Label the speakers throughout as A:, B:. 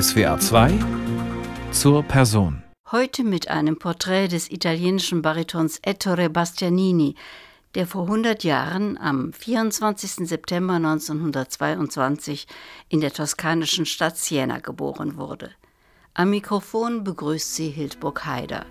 A: SWA 2 zur Person.
B: Heute mit einem Porträt des italienischen Baritons Ettore Bastianini, der vor 100 Jahren am 24. September 1922 in der toskanischen Stadt Siena geboren wurde. Am Mikrofon begrüßt sie Hildburg Haider.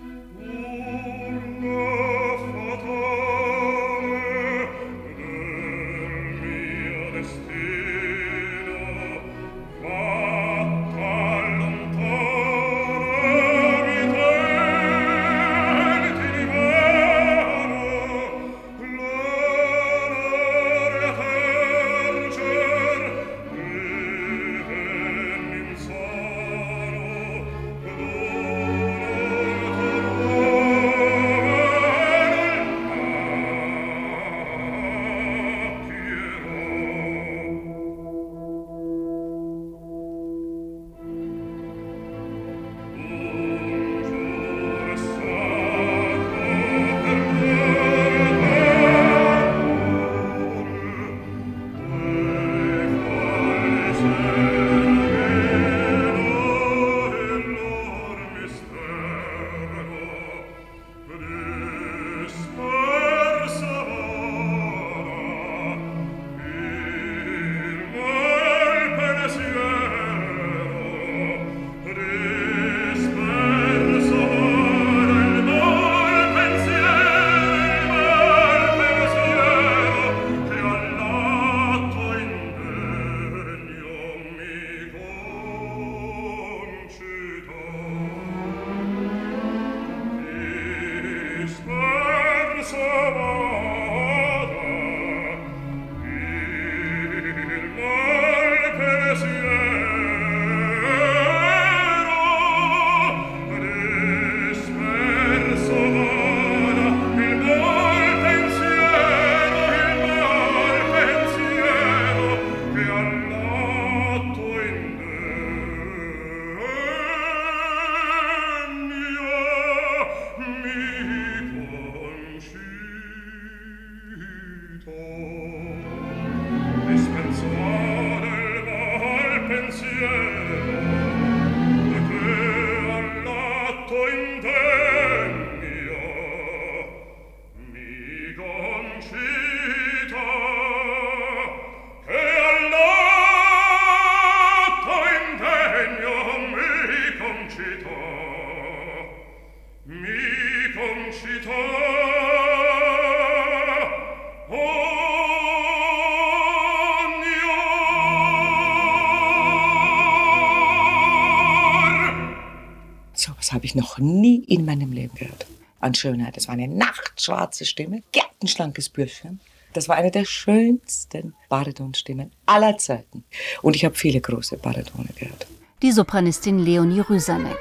C: An Schönheit. Das war eine nachtschwarze Stimme, gärtenschlankes Bürschchen. Das war eine der schönsten Baritonstimmen aller Zeiten. Und ich habe viele große Baritone gehört.
B: Die Sopranistin Leonie Rüsanek.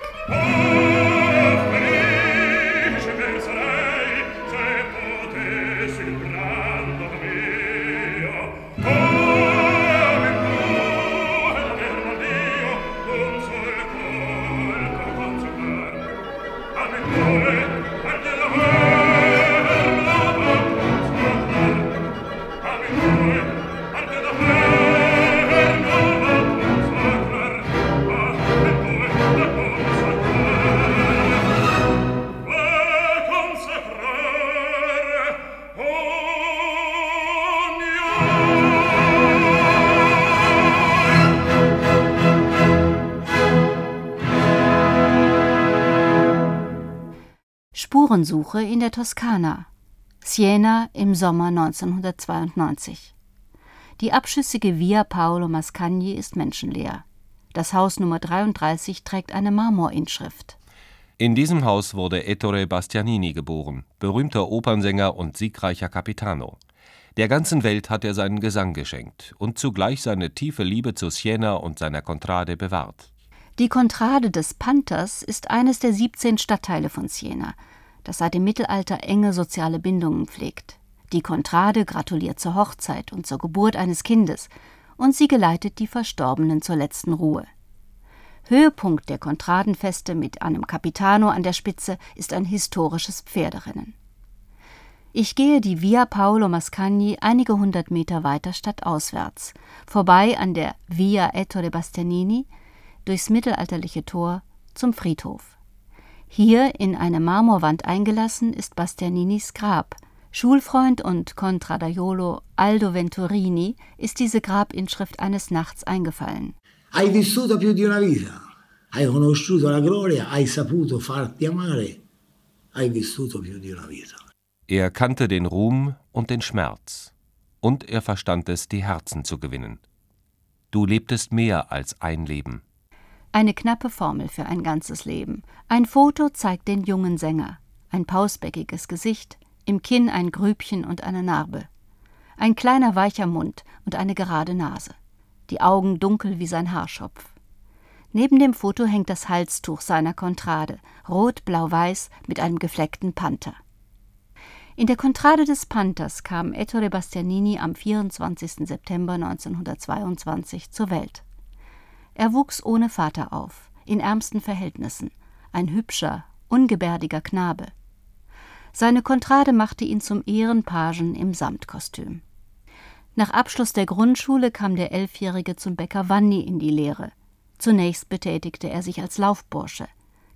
B: Spurensuche in der Toskana. Siena im Sommer 1992. Die abschüssige Via Paolo Mascagni ist menschenleer. Das Haus Nummer 33 trägt eine Marmorinschrift.
A: In diesem Haus wurde Ettore Bastianini geboren, berühmter Opernsänger und siegreicher Capitano. Der ganzen Welt hat er seinen Gesang geschenkt und zugleich seine tiefe Liebe zu Siena und seiner Contrade bewahrt.
B: Die Contrade des Panthers ist eines der 17 Stadtteile von Siena das seit dem Mittelalter enge soziale Bindungen pflegt. Die Contrade gratuliert zur Hochzeit und zur Geburt eines Kindes und sie geleitet die Verstorbenen zur letzten Ruhe. Höhepunkt der Contradenfeste mit einem Capitano an der Spitze ist ein historisches Pferderennen. Ich gehe die Via Paolo Mascagni einige hundert Meter weiter stadtauswärts, vorbei an der Via Ettore Bastianini,
D: durchs mittelalterliche Tor zum Friedhof. Hier in eine Marmorwand eingelassen ist Bastianinis Grab. Schulfreund und Contradaiolo Aldo Venturini ist diese Grabinschrift eines Nachts eingefallen.
E: Hai vissuto più di una vita, hai conosciuto la gloria, hai saputo farti amare, hai vissuto più di una vita.
A: Er kannte den Ruhm und den Schmerz, und er verstand es, die Herzen zu gewinnen. Du lebtest mehr als ein Leben.
D: Eine knappe Formel für ein ganzes Leben. Ein Foto zeigt den jungen Sänger. Ein pausbäckiges Gesicht, im Kinn ein Grübchen und eine Narbe. Ein kleiner weicher Mund und eine gerade Nase. Die Augen dunkel wie sein Haarschopf. Neben dem Foto hängt das Halstuch seiner Kontrade, rot, blau, weiß, mit einem gefleckten Panther. In der Kontrade des Panthers kam Ettore Bastianini am 24. September 1922 zur Welt. Er wuchs ohne Vater auf, in ärmsten Verhältnissen, ein hübscher, ungebärdiger Knabe. Seine Kontrade machte ihn zum Ehrenpagen im Samtkostüm. Nach Abschluss der Grundschule kam der Elfjährige zum Bäcker Vanni in die Lehre. Zunächst betätigte er sich als Laufbursche.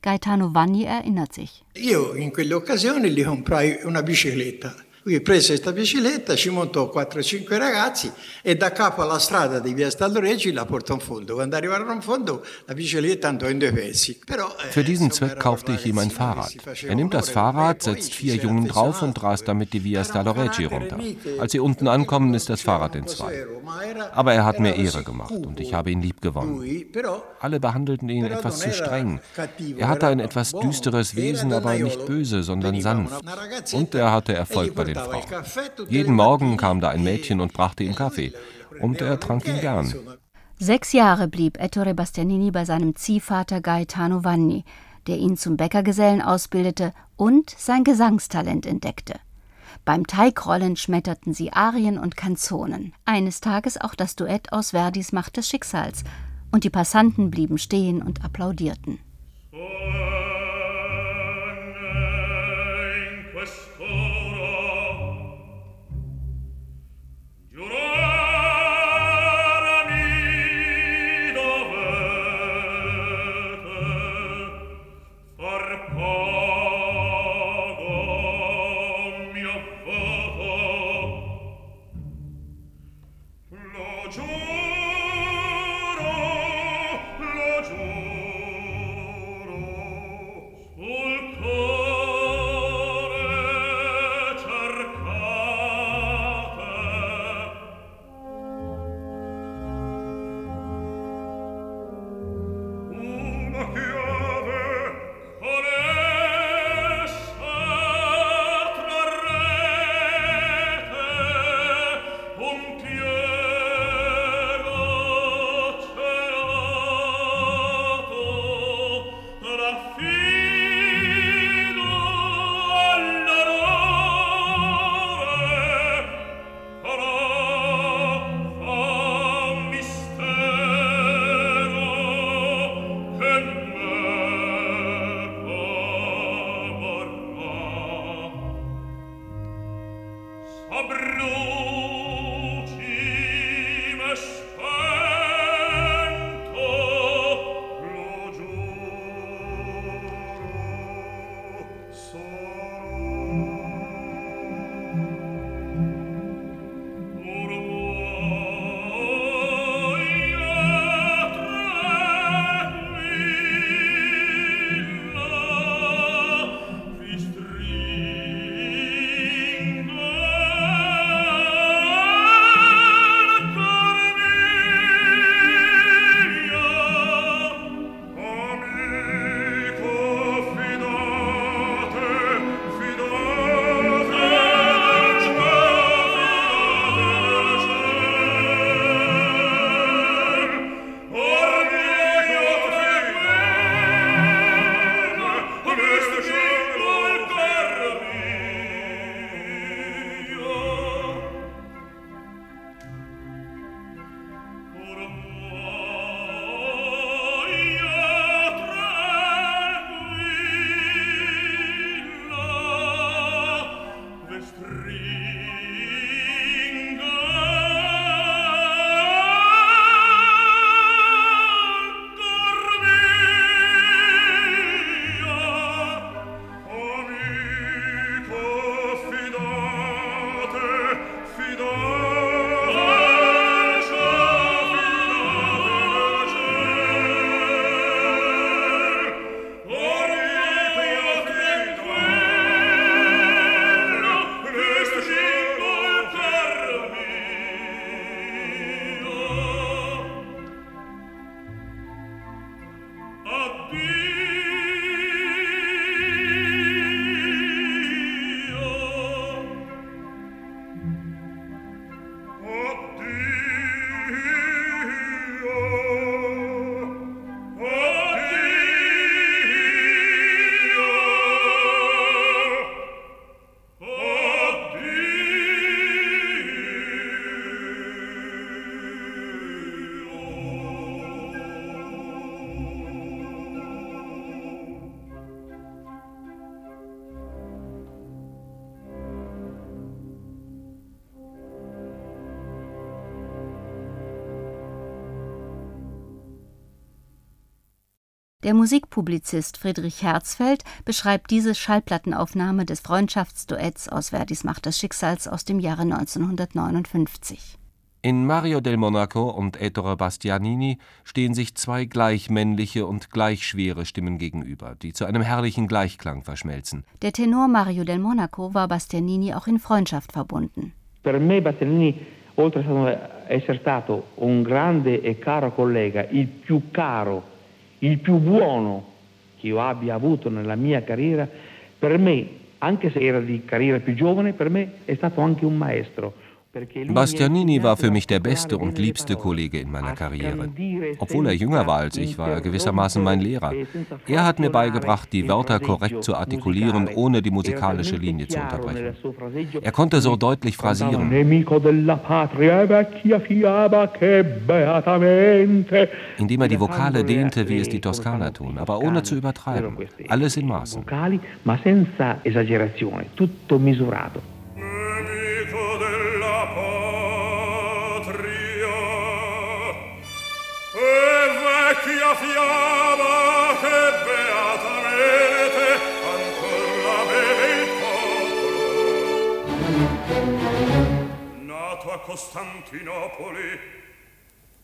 D: Gaetano Vanni erinnert sich.
F: Io in quelle occasioni gli comprai una bicicletta. Lui prese questa bicicletta, ci montò 4-5 ragazzi e da capo alla strada di via Stalloreggi la portò in fondo. Quando arrivarono in fondo, la bicicletta andò in due pezzi.
A: Eh, Für diesen Zweck kaufte ich ihm ein Fahrrad. Er nimmt das Fahrrad, setzt vier Jungen drauf und rast damit die Via Stalloreggi runter. Als sie unten ankommen, ist das Fahrrad in zwei. Aber er hat mir Ehre gemacht und ich habe ihn lieb gewonnen. Alle behandelten ihn etwas zu streng. Er hatte ein etwas düsteres Wesen, aber nicht böse, sondern sanft. Und er hatte Erfolg bei den Frau. Jeden Morgen kam da ein Mädchen und brachte ihm Kaffee. Und er trank ihn gern.
D: Sechs Jahre blieb Ettore Bastianini bei seinem Ziehvater Gaetano Vanni, der ihn zum Bäckergesellen ausbildete und sein Gesangstalent entdeckte. Beim Teigrollen schmetterten sie Arien und Kanzonen, eines Tages auch das Duett aus Verdis Macht des Schicksals, und die Passanten blieben stehen und applaudierten. Der Musikpublizist Friedrich Herzfeld beschreibt diese Schallplattenaufnahme des Freundschaftsduetts aus Verdis Macht des Schicksals aus dem Jahre 1959.
A: In Mario del Monaco und Ettore Bastianini stehen sich zwei gleich männliche und gleich schwere Stimmen gegenüber, die zu einem herrlichen Gleichklang verschmelzen.
D: Der Tenor Mario del Monaco war Bastianini auch in Freundschaft verbunden.
G: Per me Bastianini, oltre a essere stato un grande e caro collega, il più caro il più buono che io abbia avuto nella mia carriera, per me, anche se era di carriera più giovane, per me è stato anche un maestro.
A: Bastianini war für mich der beste und liebste Kollege in meiner Karriere. Obwohl er jünger war als ich, war er gewissermaßen mein Lehrer. Er hat mir beigebracht, die Wörter korrekt zu artikulieren, ohne die musikalische Linie zu unterbrechen. Er konnte so deutlich phrasieren. Indem er die Vokale dehnte, wie es die Toskaner tun, aber ohne zu übertreiben. Alles in Maßen.
G: Tutto misurato.
B: a Costantinopoli.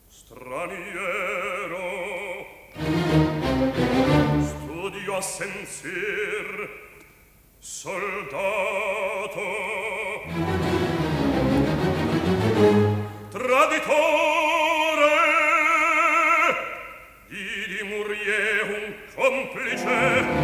B: Straniero. Studio a sensir soldato. Traditore. Di di murie un complice.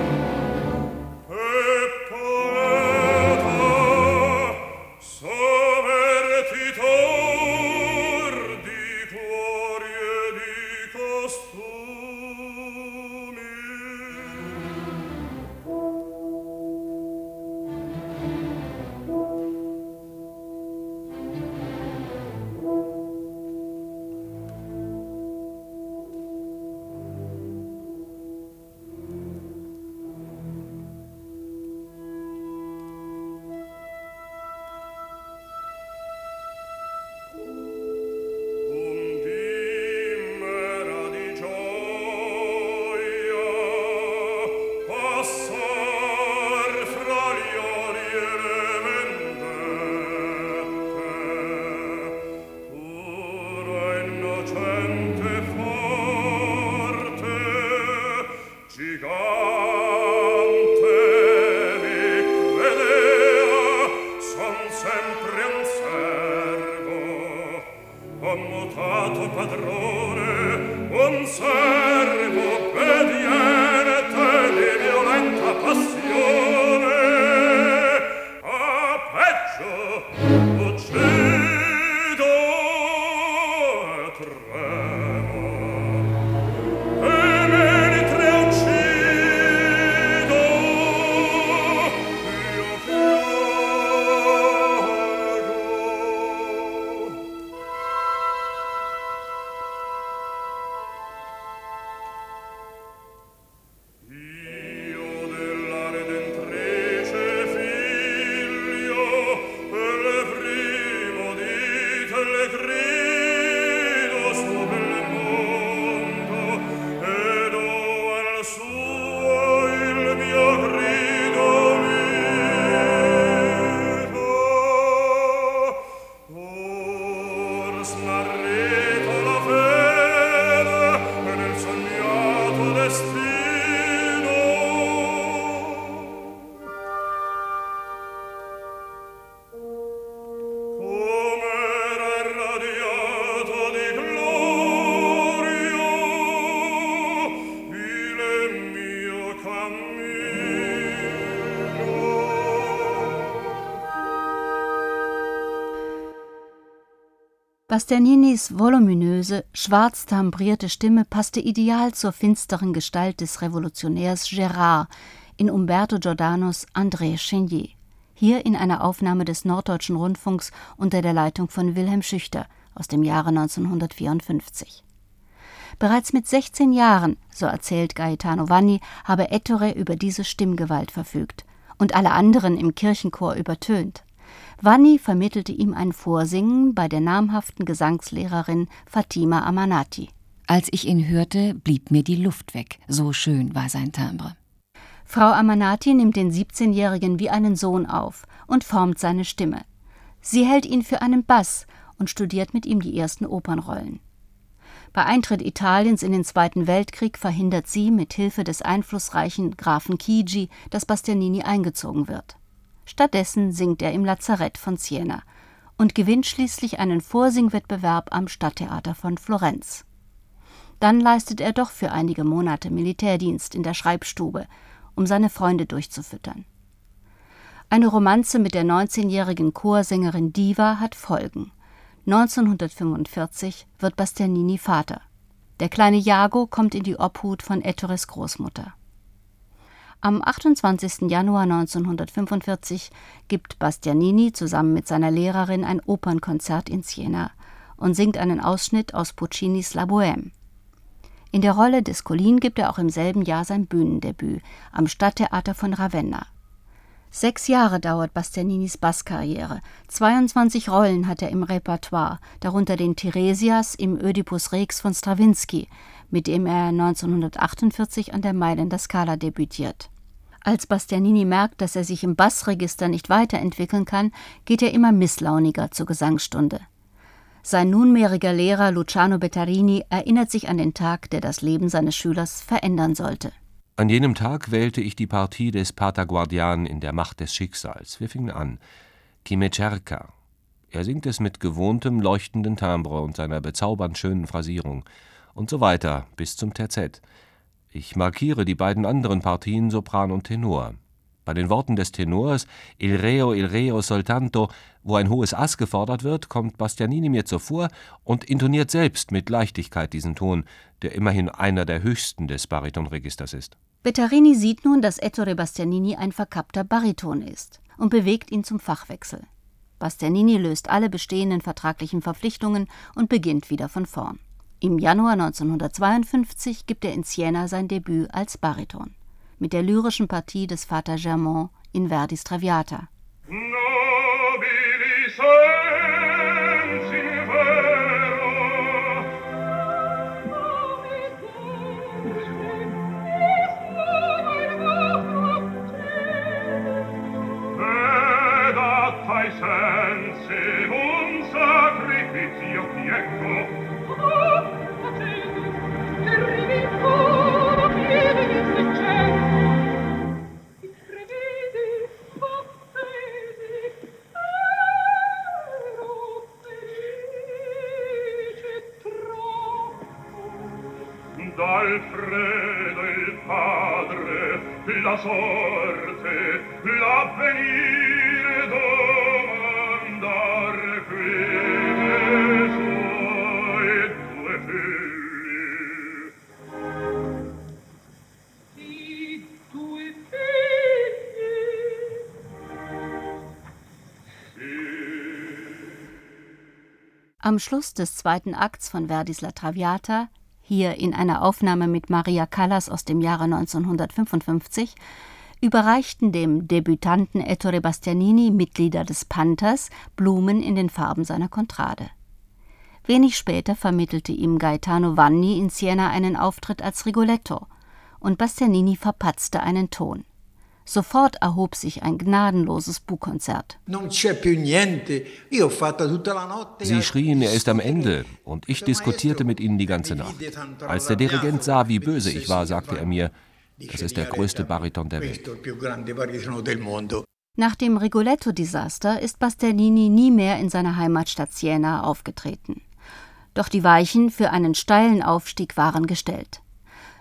D: Bastianinis voluminöse, schwarz timbrierte Stimme passte ideal zur finsteren Gestalt des Revolutionärs Gérard in Umberto Giordanos André Chenier, hier in einer Aufnahme des Norddeutschen Rundfunks unter der Leitung von Wilhelm Schüchter aus dem Jahre 1954. Bereits mit 16 Jahren, so erzählt Gaetano Vanni, habe Ettore über diese Stimmgewalt verfügt und alle anderen im Kirchenchor übertönt. Vanni vermittelte ihm ein Vorsingen bei der namhaften Gesangslehrerin Fatima Amanati.
H: Als ich ihn hörte, blieb mir die Luft weg, so schön war sein Timbre.
D: Frau Amanati nimmt den 17-Jährigen wie einen Sohn auf und formt seine Stimme. Sie hält ihn für einen Bass und studiert mit ihm die ersten Opernrollen. Bei Eintritt Italiens in den Zweiten Weltkrieg verhindert sie mit Hilfe des einflussreichen Grafen Chigi, dass Bastianini eingezogen wird. Stattdessen singt er im Lazarett von Siena und gewinnt schließlich einen Vorsingwettbewerb am Stadttheater von Florenz. Dann leistet er doch für einige Monate Militärdienst in der Schreibstube, um seine Freunde durchzufüttern. Eine Romanze mit der 19-jährigen Chorsängerin Diva hat Folgen. 1945 wird Bastianini Vater. Der kleine Jago kommt in die Obhut von Ettores Großmutter. Am 28. Januar 1945 gibt Bastianini zusammen mit seiner Lehrerin ein Opernkonzert in Siena und singt einen Ausschnitt aus Puccinis La Bohème. In der Rolle des Colin gibt er auch im selben Jahr sein Bühnendebüt am Stadttheater von Ravenna. Sechs Jahre dauert Bastianinis Basskarriere. 22 Rollen hat er im Repertoire, darunter den Theresias im Ödipus Rex von Strawinsky, mit dem er 1948 an der Mailänder Scala debütiert. Als Bastianini merkt, dass er sich im Bassregister nicht weiterentwickeln kann, geht er immer misslauniger zur Gesangsstunde. Sein nunmehriger Lehrer Luciano Bettarini erinnert sich an den Tag, der das Leben seines Schülers verändern sollte.
A: An jenem Tag wählte ich die Partie des Pater Guardian in der Macht des Schicksals. Wir fingen an. Chi me cerca. Er singt es mit gewohntem, leuchtenden Timbre und seiner bezaubernd schönen Phrasierung. Und so weiter bis zum Terzett. Ich markiere die beiden anderen Partien Sopran und Tenor. Bei den Worten des Tenors Il Reo, Il Reo soltanto, wo ein hohes Ass gefordert wird, kommt Bastianini mir zuvor und intoniert selbst mit Leichtigkeit diesen Ton, der immerhin einer der höchsten des Baritonregisters ist.
D: Bettarini sieht nun, dass Ettore Bastianini ein verkappter Bariton ist und bewegt ihn zum Fachwechsel. Bastianini löst alle bestehenden vertraglichen Verpflichtungen und beginnt wieder von vorn. Im Januar 1952 gibt er in Siena sein Debüt als Bariton mit der lyrischen Partie des Vater Germain in Verdis Traviata.
I: dici io
D: ti. Schluss des zweiten Akts von Verdis La Traviata hier in einer Aufnahme mit Maria Callas aus dem Jahre 1955, überreichten dem Debütanten Ettore Bastianini, Mitglieder des Panthers, Blumen in den Farben seiner Contrade. Wenig später vermittelte ihm Gaetano Vanni in Siena einen Auftritt als Rigoletto und Bastianini verpatzte einen Ton. Sofort erhob sich ein gnadenloses Buhkonzert.
A: Sie schrien, er ist am Ende, und ich diskutierte mit ihnen die ganze Nacht. Als der Dirigent sah, wie böse ich war, sagte er mir, das ist der größte Bariton der Welt.
D: Nach dem Rigoletto-Desaster ist Bastianini nie mehr in seiner Heimatstadt Siena aufgetreten. Doch die Weichen für einen steilen Aufstieg waren gestellt.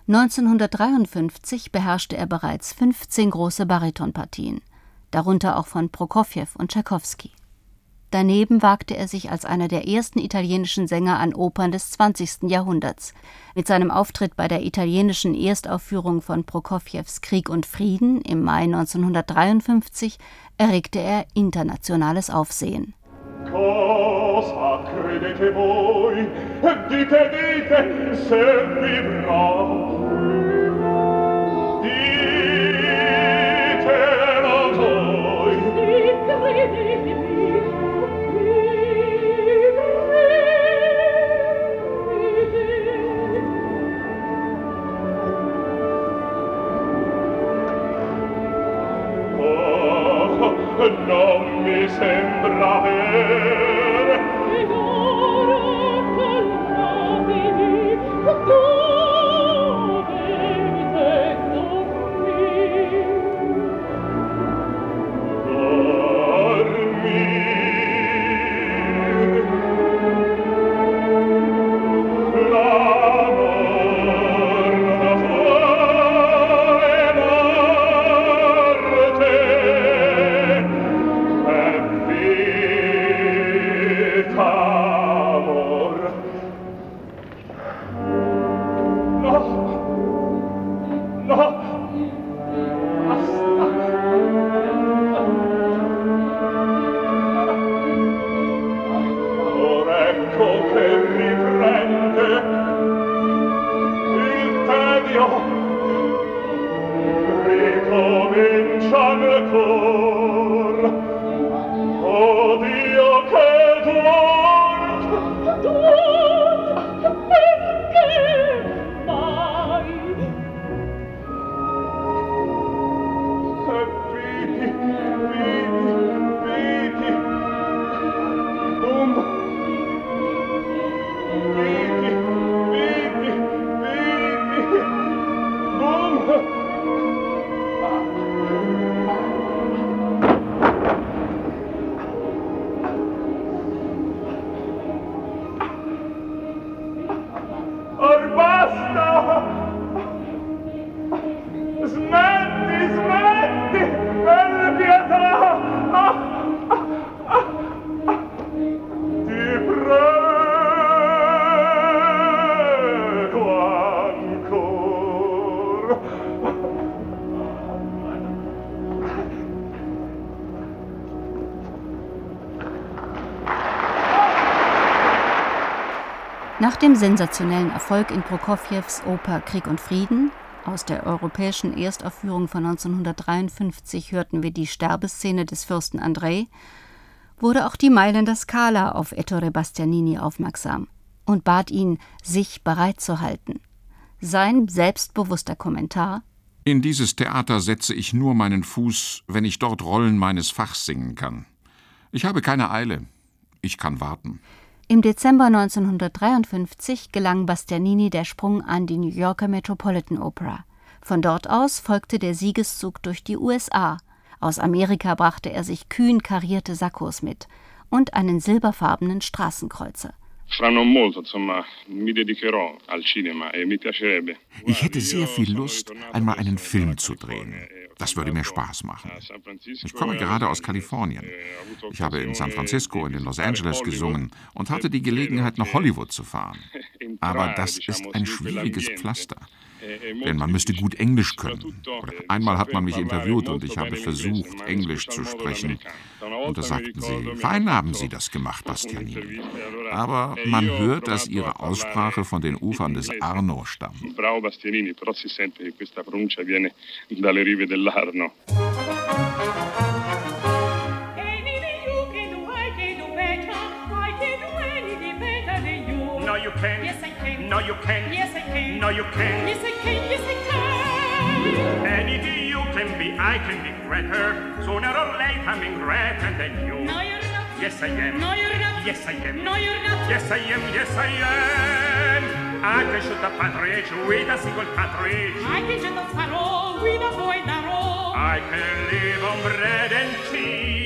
D: 1953 beherrschte er bereits 15 große Baritonpartien, darunter auch von Prokofjew und Tschaikowski. Daneben wagte er sich als einer der ersten italienischen Sänger an Opern des 20. Jahrhunderts. Mit seinem Auftritt bei der italienischen Erstaufführung von Prokofjews Krieg und Frieden im Mai 1953 erregte er internationales Aufsehen.
B: Cosa credete voi? Dite, dite, se vivrà. cor
D: Nach dem sensationellen Erfolg in Prokofjews Oper Krieg und Frieden, aus der europäischen Erstaufführung von 1953 hörten wir die Sterbeszene des Fürsten Andrei, wurde auch die Mailänder Scala auf Ettore Bastianini aufmerksam und bat ihn, sich bereit zu halten. Sein selbstbewusster Kommentar
J: In dieses Theater setze ich nur meinen Fuß, wenn ich dort Rollen meines Fachs singen kann. Ich habe keine Eile. Ich kann warten.
D: Im Dezember 1953 gelang Bastianini der Sprung an die New Yorker Metropolitan Opera. Von dort aus folgte der Siegeszug durch die USA. Aus Amerika brachte er sich kühn karierte Sakkos mit und einen silberfarbenen Straßenkreuzer.
K: E.
J: Ich hätte sehr viel Lust, einmal einen Film zu drehen. Das würde mir Spaß machen. Ich komme gerade aus Kalifornien. Ich habe in San Francisco und in Los Angeles gesungen und hatte die Gelegenheit, nach Hollywood zu fahren. Aber das ist ein schwieriges Pflaster. Denn man müsste gut Englisch können. Einmal hat man mich interviewt und ich habe versucht, Englisch zu sprechen. Und da sagten sie, fein haben Sie das gemacht, Bastianini. Aber man hört, dass Ihre Aussprache von den Ufern des Arno stammt.
K: Bravo Bastianini, però si sente che questa pronuncia viene dalle rive dell'Arno.
B: No, you can.
I: Yes, I can.
B: No, you can.
I: Yes, I can. Yes, I can.
B: Anything you can be, I can be greater. Sooner or later, I'm in greater than you.
I: No, you're not.
B: Yes, I am.
I: No, you're not.
B: Yes, I am.
I: No, you're not.
B: Yes, I am. Yes, I am. I can shoot a partridge with a single cartridge.
I: I can shoot a sparrow with a boy arrow.
B: I can live on bread and cheese.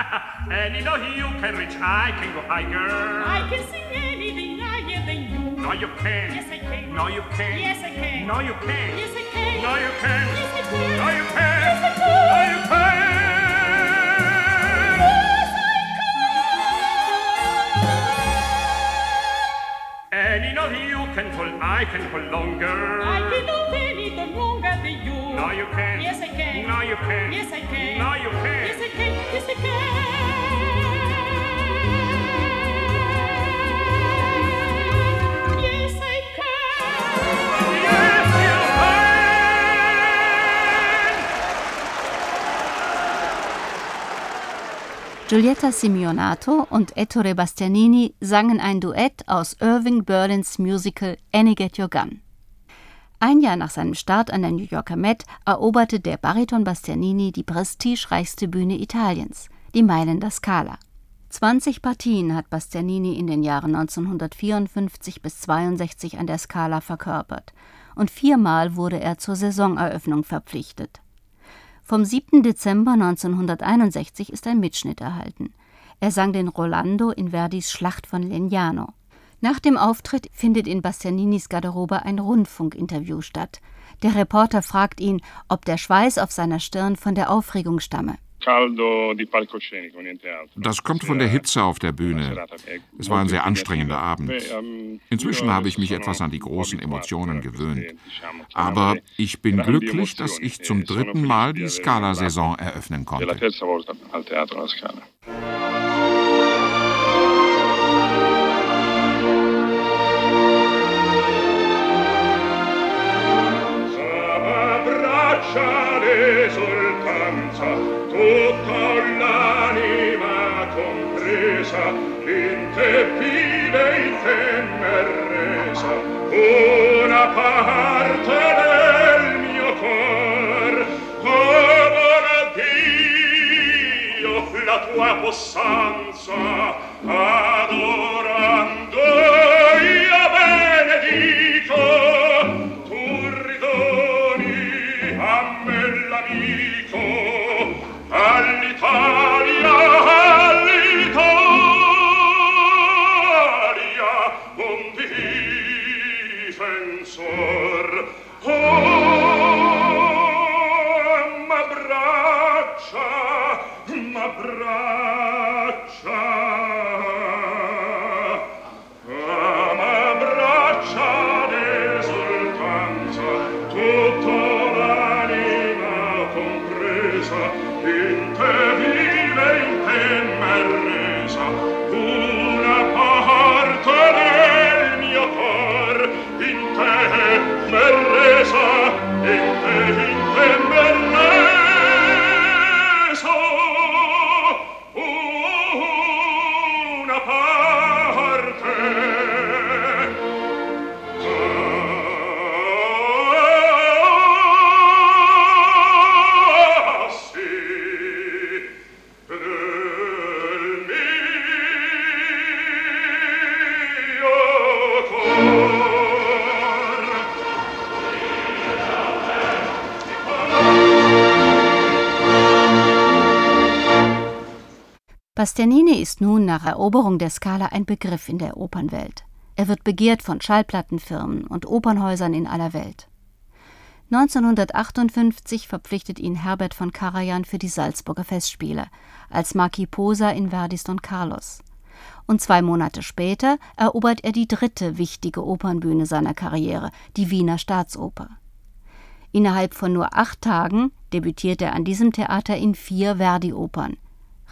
B: And you you can reach, I can go higher.
I: I can sing anything higher than you.
B: No, you can.
I: Yes, I can.
B: No, you can.
I: Yes, I can.
B: No, you can.
I: Yes, I can.
B: No, you can.
I: Yes, I can.
B: No, you can.
I: Yes, I can.
B: No, you can. Any of you can pull, I can pull longer.
I: I can do any the longer than you.
B: No, you can't.
I: Yes, I can.
B: No, you can't.
I: Yes, I can.
B: No, you can't.
I: Yes, I can. Yes, I can.
D: Giulietta Simeonato und Ettore Bastianini sangen ein Duett aus Irving Berlins Musical Annie Get Your Gun. Ein Jahr nach seinem Start an der New Yorker Met eroberte der Bariton Bastianini die prestigereichste Bühne Italiens, die Mailänder Scala. 20 Partien hat Bastianini in den Jahren 1954 bis 62 an der Scala verkörpert und viermal wurde er zur Saisoneröffnung verpflichtet. Vom 7. Dezember 1961 ist ein Mitschnitt erhalten. Er sang den Rolando in Verdis Schlacht von Legnano. Nach dem Auftritt findet in Bastianinis Garderobe ein Rundfunkinterview statt. Der Reporter fragt ihn, ob der Schweiß auf seiner Stirn von der Aufregung stamme.
J: Das kommt von der Hitze auf der Bühne. Es war ein sehr anstrengender Abend. Inzwischen habe ich mich etwas an die großen Emotionen gewöhnt. Aber ich bin glücklich, dass ich zum dritten Mal die Scala-Saison eröffnen konnte.
K: terza
B: tutta l'anima compresa in te vive in te merresa. Una parte del mio cor come Dio la tua possanza ah,
D: Bastianini ist nun nach Eroberung der Skala ein Begriff in der Opernwelt. Er wird begehrt von Schallplattenfirmen und Opernhäusern in aller Welt. 1958 verpflichtet ihn Herbert von Karajan für die Salzburger Festspiele als Marquis Posa in Verdis Don Carlos. Und zwei Monate später erobert er die dritte wichtige Opernbühne seiner Karriere, die Wiener Staatsoper. Innerhalb von nur acht Tagen debütiert er an diesem Theater in vier Verdi-Opern: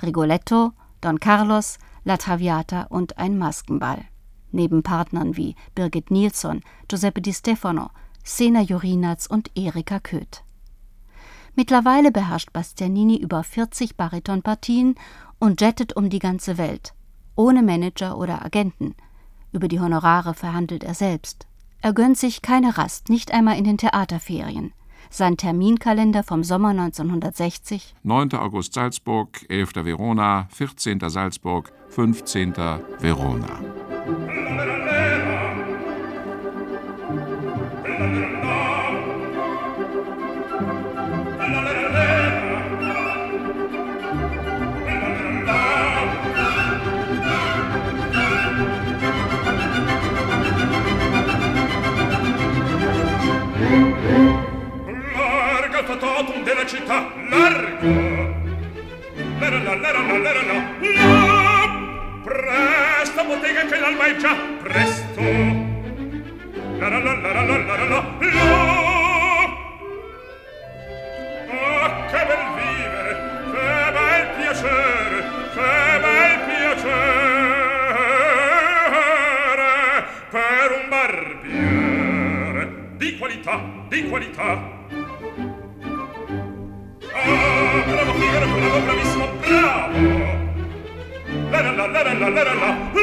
D: Rigoletto, Don Carlos, La Traviata und Ein Maskenball. Neben Partnern wie Birgit Nilsson, Giuseppe Di Stefano, Sena Jorinatz und Erika Köth. Mittlerweile beherrscht Bastianini über 40 Baritonpartien und jettet um die ganze Welt, ohne Manager oder Agenten. Über die Honorare verhandelt er selbst. Er gönnt sich keine Rast, nicht einmal in den Theaterferien. Sein Terminkalender vom Sommer 1960
J: 9. August Salzburg, 11. Verona, 14. Salzburg, 15. Verona.
B: Larga comitatum della città larga. Lera la, lera la, lera la, la! Presto, bottega, che l'alba è già presto. Lera la, lera la, lera la, la! Che bel vivere, che bel piacere, che bel piacere per un barbiere di qualità, di qualità. La la la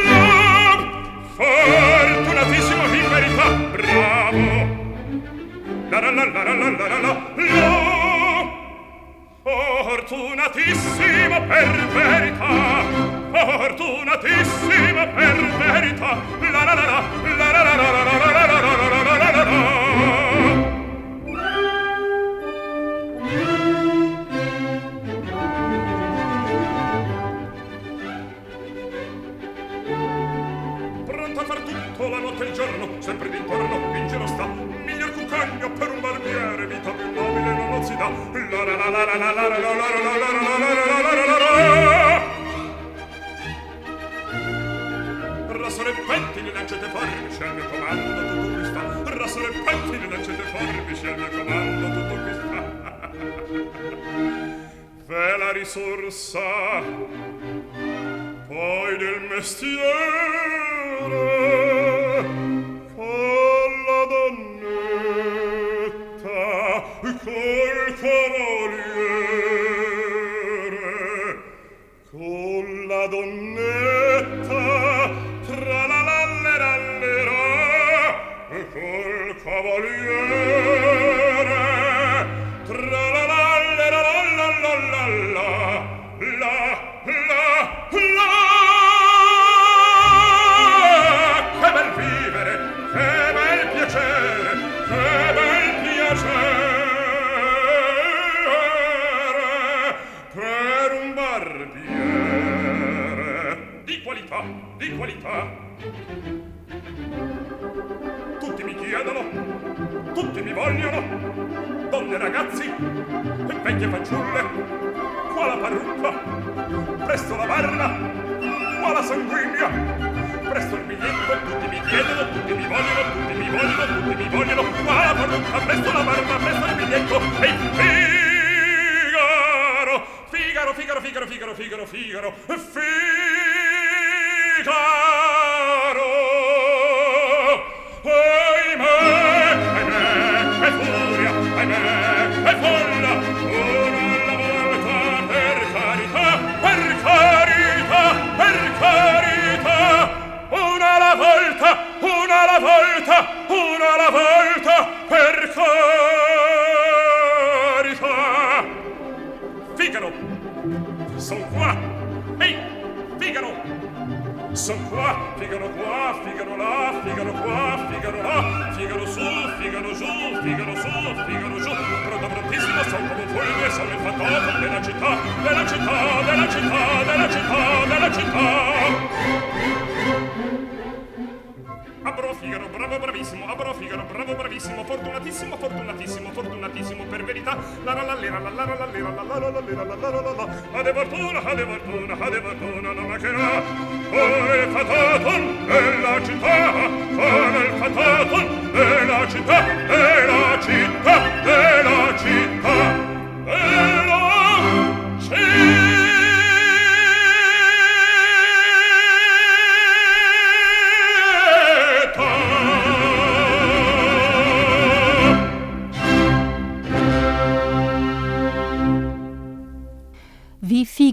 B: fortunatissimo fortunatissimo fortunatissimo per verità la la la lera la la la la lera la la la la lera la la la la la ha de fortuna la la fortuna la la fortuna non la la il fataton della città la il fataton della città della città della città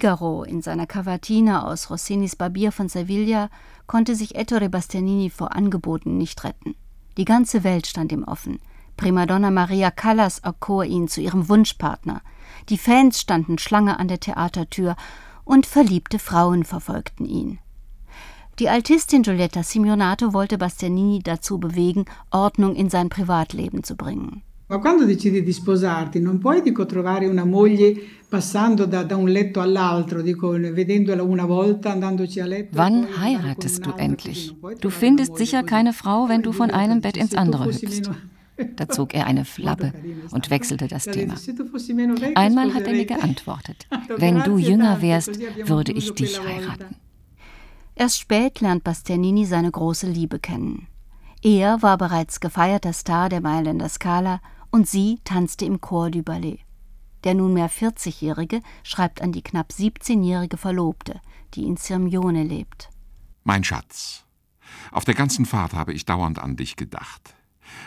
D: Figaro in seiner Cavatina aus Rossinis Barbier von Sevilla konnte sich Ettore Bastianini vor Angeboten nicht retten. Die ganze Welt stand ihm offen. Primadonna Maria Callas erkor ihn zu ihrem Wunschpartner. Die Fans standen Schlange an der Theatertür und verliebte Frauen verfolgten ihn. Die Altistin Giulietta Simeonato wollte Bastianini dazu bewegen, Ordnung in sein Privatleben zu bringen.
L: Ma quando decidi di sposarti non puoi dico trovare una moglie passando da, da un letto all'altro, dico vedendola una volta, andandoci a letto.
H: Wann heiratest du endlich? Du findest sicher keine Frau, wenn du von einem Bett ins andere hüpfst. Da zog er eine Flappe und wechselte das Thema. Einmal hat er mir geantwortet, wenn du jünger wärst, würde ich dich heiraten.
D: Erst spät lernt Bastianini seine große Liebe kennen. Er war bereits gefeierter Star der Mailänder Scala und sie tanzte im Chor du Ballet. Der nunmehr 40-Jährige schreibt an die knapp 17-jährige Verlobte, die in Sirmione lebt.
J: Mein Schatz, auf der ganzen Fahrt habe ich dauernd an dich gedacht.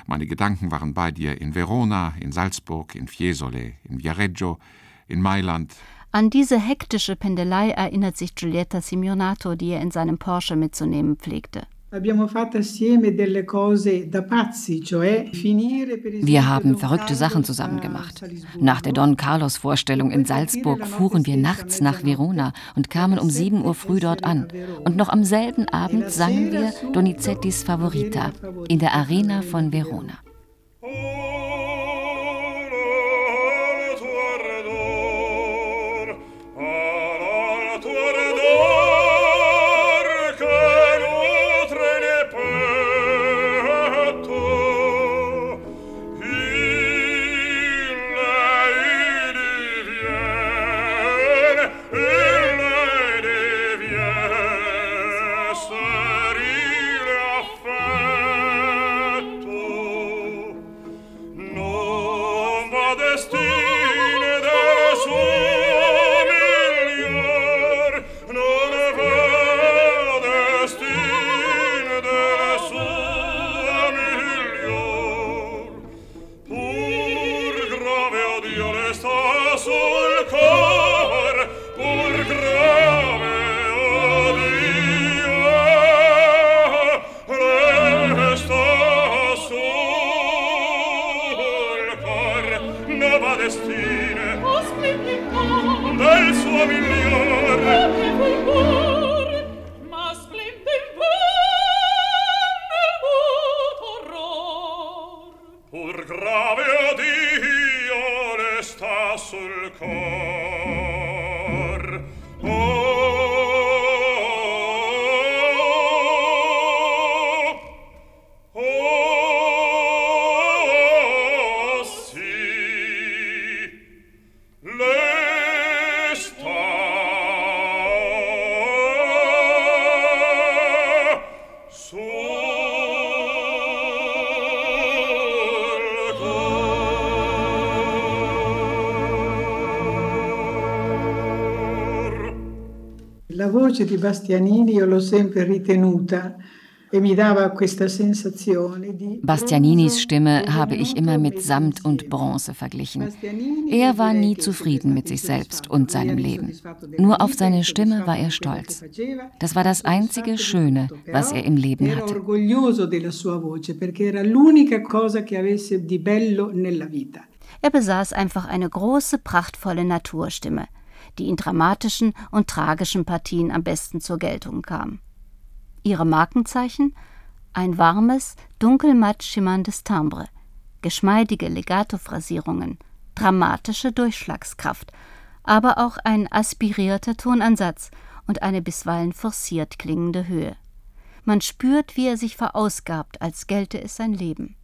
J: Meine Gedanken waren bei dir in Verona, in Salzburg, in Fiesole, in Viareggio, in Mailand.
D: An diese hektische Pendelei erinnert sich Giulietta Simeonato, die er in seinem Porsche mitzunehmen pflegte.
B: Wir haben verrückte Sachen zusammen gemacht. Nach der Don Carlos Vorstellung in Salzburg fuhren wir nachts nach Verona und kamen um 7 Uhr früh dort an. Und noch am selben Abend sangen wir Donizettis Favorita in der Arena von Verona. grave odio le sta sul cor.
L: Voce di Bastianini io l'ho sempre ritenuta e
B: Bastianinis Stimme habe ich immer mit Samt und Bronze verglichen. Er war nie zufrieden mit sich selbst und seinem Leben. Nur auf seine Stimme war er stolz. Das war das einzige Schöne, was er im Leben hatte.
D: Er besaß einfach eine große, prachtvolle Naturstimme die in dramatischen und tragischen Partien am besten zur Geltung kam. Ihre Markenzeichen? Ein warmes, dunkelmatt schimmerndes Timbre, geschmeidige Legato-Phrasierungen, dramatische Durchschlagskraft, aber auch ein aspirierter Tonansatz und eine bisweilen forciert klingende Höhe. Man spürt, wie er sich verausgabt, als gelte es sein Leben.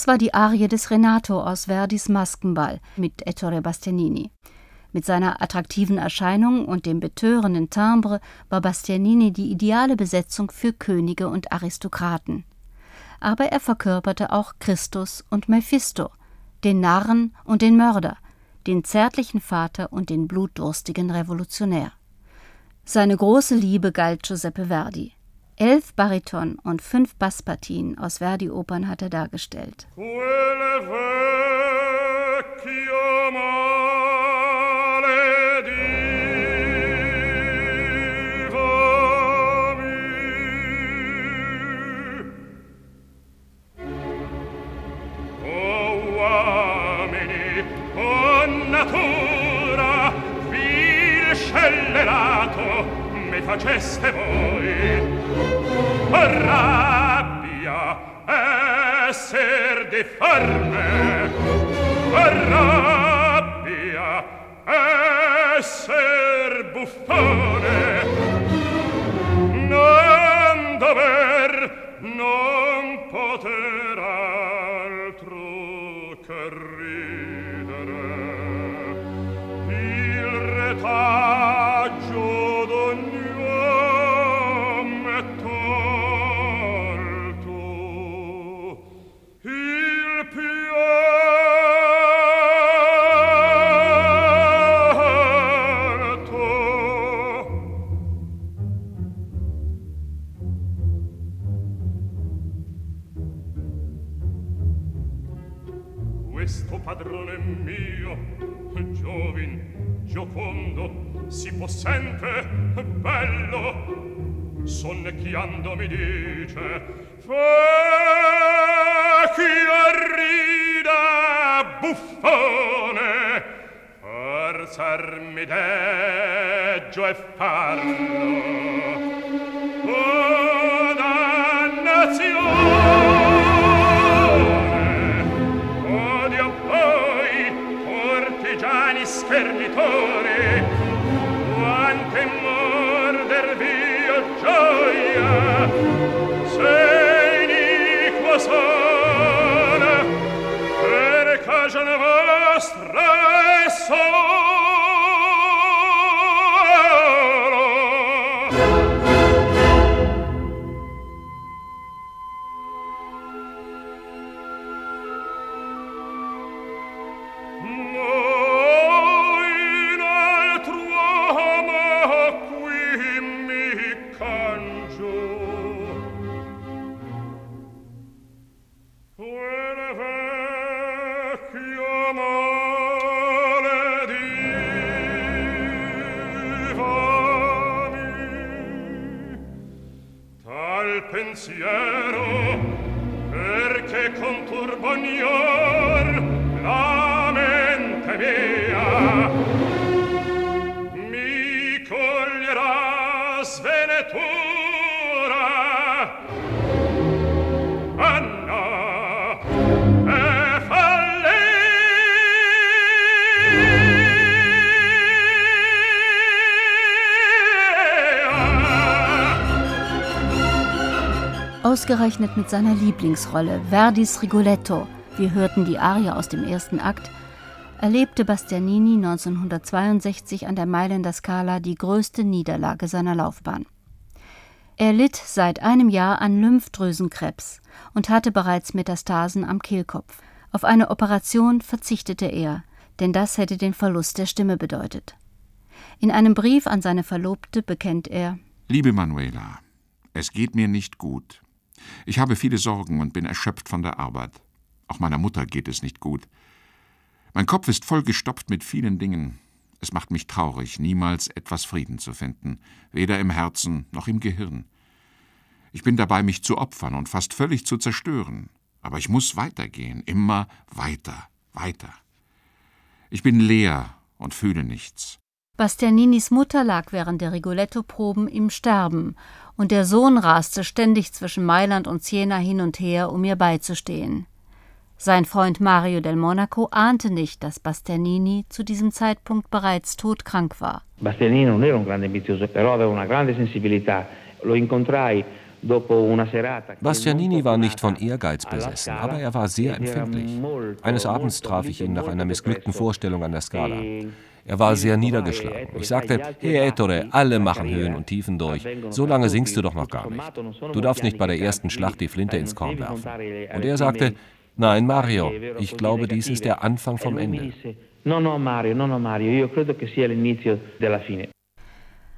D: Das war die Arie des Renato aus Verdis Maskenball mit Ettore Bastianini. Mit seiner attraktiven Erscheinung und dem betörenden Timbre war Bastianini die ideale Besetzung für Könige und Aristokraten. Aber er verkörperte auch Christus und Mephisto, den Narren und den Mörder, den zärtlichen Vater und den blutdurstigen Revolutionär. Seine große Liebe galt Giuseppe Verdi. Elf Bariton und fünf Basspartien aus Verdi-Opern hat er dargestellt.
B: scellerato mi faceste voi rabbia esser di rabbia esser buffone non dover sonnecchiando mi dice Fecchio rida buffone Per sermi deggio e farlo. O dannazione Odio a voi, cortigiani schernitori
D: Ausgerechnet mit seiner Lieblingsrolle, Verdis Rigoletto, wir hörten die Arie aus dem ersten Akt, erlebte Bastianini 1962 an der Mailänder Scala die größte Niederlage seiner Laufbahn. Er litt seit einem Jahr an Lymphdrüsenkrebs und hatte bereits Metastasen am Kehlkopf. Auf eine Operation verzichtete er, denn das hätte den Verlust der Stimme bedeutet. In einem Brief an seine Verlobte bekennt er
J: Liebe Manuela, es geht mir nicht gut. Ich habe viele Sorgen und bin erschöpft von der Arbeit. Auch meiner Mutter geht es nicht gut. Mein Kopf ist vollgestopft mit vielen Dingen. Es macht mich traurig, niemals etwas Frieden zu finden, weder im Herzen noch im Gehirn. Ich bin dabei, mich zu opfern und fast völlig zu zerstören. Aber ich muss weitergehen, immer weiter, weiter. Ich bin leer und fühle nichts.
D: Bastianinis Mutter lag während der Rigoletto-Proben im Sterben und der Sohn raste ständig zwischen Mailand und Siena hin und her, um ihr beizustehen. Sein Freund Mario del Monaco ahnte nicht, dass Bastianini zu diesem Zeitpunkt bereits todkrank war.
G: Bastianini non era un grande ambizioso, però aveva una grande sensibilità. Lo incontrai
A: Bastianini war nicht von Ehrgeiz besessen, aber er war sehr empfindlich. Eines Abends traf ich ihn nach einer missglückten Vorstellung an der Scala. Er war sehr niedergeschlagen. Ich sagte, hey Ettore, alle machen Höhen und Tiefen durch. So lange singst du doch noch gar nicht. Du darfst nicht bei der ersten Schlacht die Flinte ins Korn werfen. Und er sagte, nein Mario, ich glaube, dies ist der Anfang vom Ende.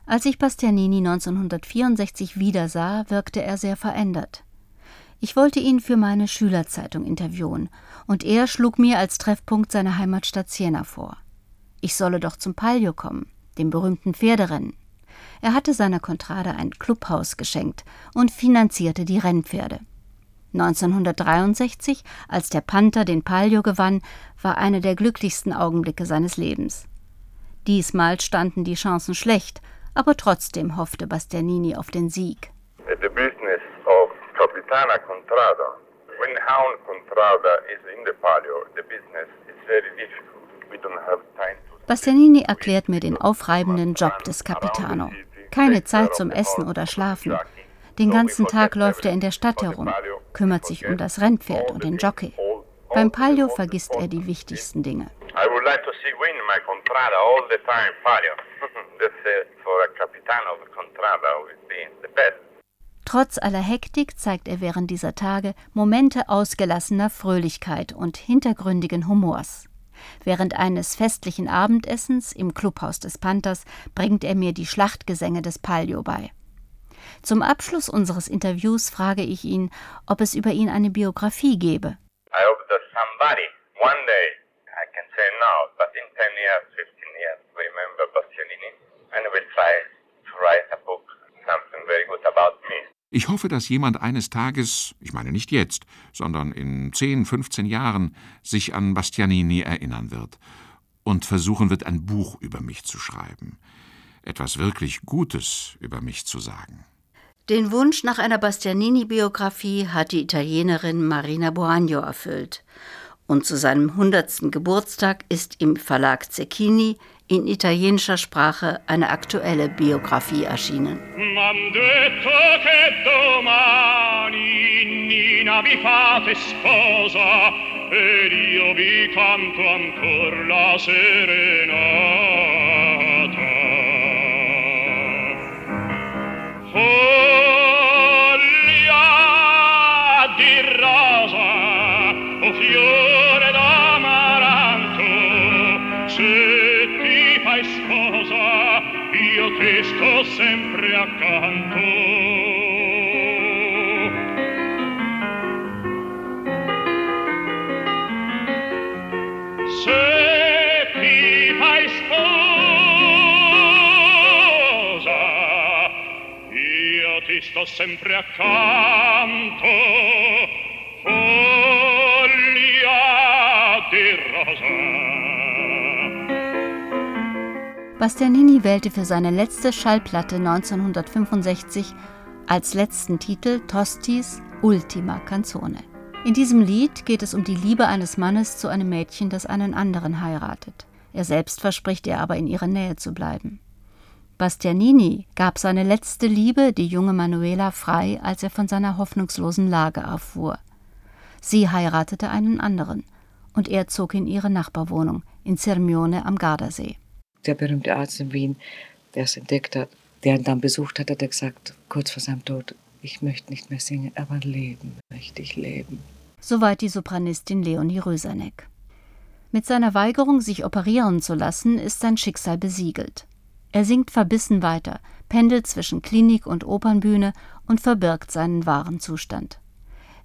D: Als ich Bastianini 1964 wiedersah, wirkte er sehr verändert. Ich wollte ihn für meine Schülerzeitung interviewen, und er schlug mir als Treffpunkt seine Heimatstadt Siena vor. Ich solle doch zum Palio kommen, dem berühmten Pferderennen. Er hatte seiner Contrade ein Clubhaus geschenkt und finanzierte die Rennpferde. 1963, als der Panther den Palio gewann, war einer der glücklichsten Augenblicke seines Lebens. Diesmal standen die Chancen schlecht, aber trotzdem hoffte Bastianini auf den Sieg. The business of Capitana Contrada. When Hound Contrada is in the Palio, the business is very difficult. We don't have time to Bastianini erklärt mir den aufreibenden Job des Capitano. Keine Zeit zum Essen oder Schlafen. Den ganzen Tag läuft er in der Stadt herum, kümmert sich um das Rennpferd und den Jockey. Beim Palio vergisst er die wichtigsten Dinge. I would like to see win my Contrada all the time, Palio. That's for a Capitano of Contrada would be the best. Trotz aller Hektik zeigt er während dieser Tage Momente ausgelassener Fröhlichkeit und hintergründigen Humors. Während eines festlichen Abendessens im Clubhaus des Panthers bringt er mir die Schlachtgesänge des Palio bei. Zum Abschluss unseres Interviews frage ich ihn, ob es über ihn eine Biografie gebe. I hope that somebody, one day, I can say now, but in 10 years, 15 years, remember Bastianini, and will try to write a book, something very good about me.
J: Ich hoffe, dass jemand eines Tages, ich meine nicht jetzt, sondern in 10, 15 Jahren, sich an Bastianini erinnern wird und versuchen wird, ein Buch über mich zu schreiben. Etwas wirklich Gutes über mich zu sagen.
D: Den Wunsch nach einer Bastianini-Biografie hat die Italienerin Marina Boagno erfüllt. Und zu seinem 100. Geburtstag ist im Verlag Zecchini in italienischer Sprache eine aktuelle Biografie erschienen. M'han sempre accanto. Se ti fai sposa io ti sto sempre accanto. Bastianini wählte für seine letzte Schallplatte 1965 als letzten Titel Tostis Ultima Canzone. In diesem Lied geht es um die Liebe eines Mannes zu einem Mädchen, das einen anderen heiratet. Er selbst verspricht ihr aber in ihrer Nähe zu bleiben. Bastianini gab seine letzte Liebe, die junge Manuela, frei, als er von seiner hoffnungslosen Lage erfuhr. Sie heiratete einen anderen und er zog in ihre Nachbarwohnung in Sirmione am Gardasee
C: der berühmte Arzt in Wien, der es entdeckt hat, der ihn dann besucht hat, hat er gesagt, kurz vor seinem Tod, ich möchte nicht mehr singen, aber leben möchte ich leben.
D: Soweit die Sopranistin Leonie Röserneck. Mit seiner Weigerung, sich operieren zu lassen, ist sein Schicksal besiegelt. Er singt verbissen weiter, pendelt zwischen Klinik und Opernbühne und verbirgt seinen wahren Zustand.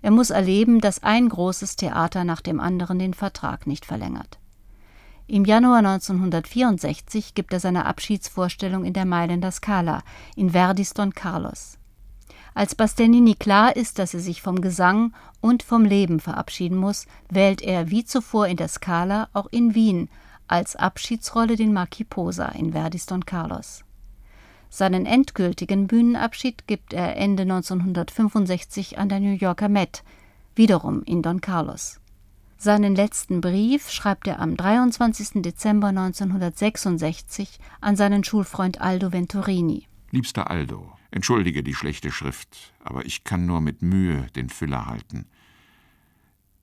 D: Er muss erleben, dass ein großes Theater nach dem anderen den Vertrag nicht verlängert. Im Januar 1964 gibt er seine Abschiedsvorstellung in der Mailänder Scala in Verdis Don Carlos. Als Bastianini klar ist, dass er sich vom Gesang und vom Leben verabschieden muss, wählt er wie zuvor in der Scala auch in Wien als Abschiedsrolle den Marquis Posa in Verdis Don Carlos. Seinen endgültigen Bühnenabschied gibt er Ende 1965 an der New Yorker Met, wiederum in Don Carlos. Seinen letzten Brief schreibt er am 23. Dezember 1966 an seinen Schulfreund Aldo Venturini.
J: Liebster Aldo, Entschuldige die schlechte Schrift, aber ich kann nur mit Mühe den Füller halten.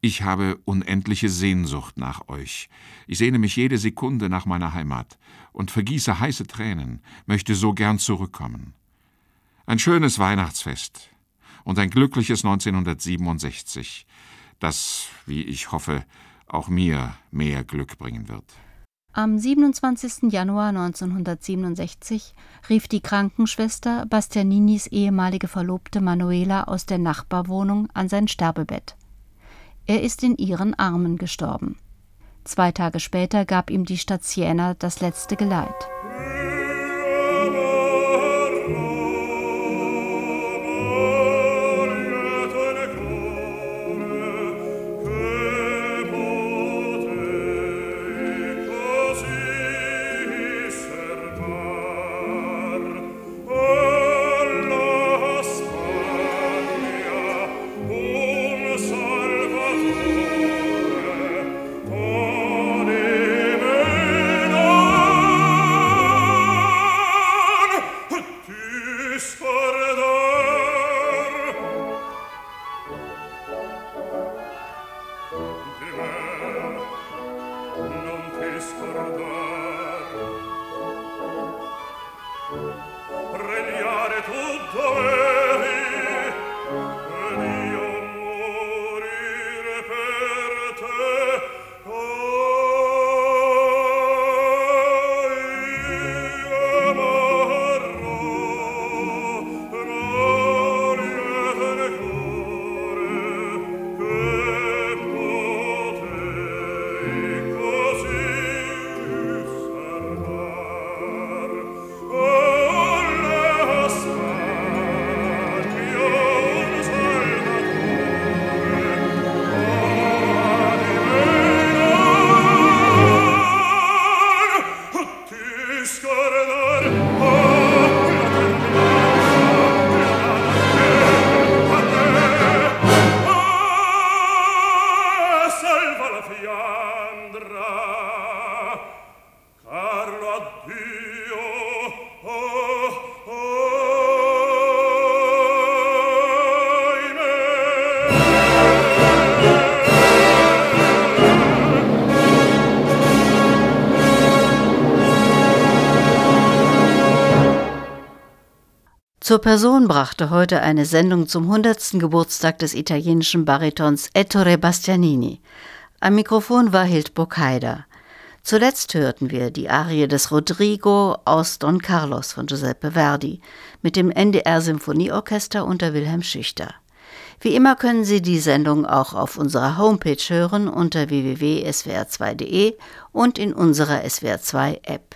J: Ich habe unendliche Sehnsucht nach euch. Ich sehne mich jede Sekunde nach meiner Heimat und vergieße heiße Tränen, möchte so gern zurückkommen. Ein schönes Weihnachtsfest und ein glückliches 1967, das, wie ich hoffe, auch mir mehr Glück bringen wird.
B: Am 27. Januar 1967 rief die Krankenschwester Bastianinis ehemalige Verlobte Manuela aus der Nachbarwohnung an sein Sterbebett. Er ist in ihren Armen gestorben. Zwei Tage später gab ihm die Stadt Siena das letzte Geleit. regnare tutto è Zur Person brachte heute eine Sendung zum 100. Geburtstag des italienischen Baritons Ettore Bastianini. Am Mikrofon war Hildburg Haider. Zuletzt hörten wir die Arie des Rodrigo aus Don Carlos von Giuseppe Verdi mit dem NDR Symphonieorchester unter Wilhelm Schüchter. Wie immer können Sie die Sendung auch auf unserer Homepage hören unter www.swr2.de und in unserer SWR2 App.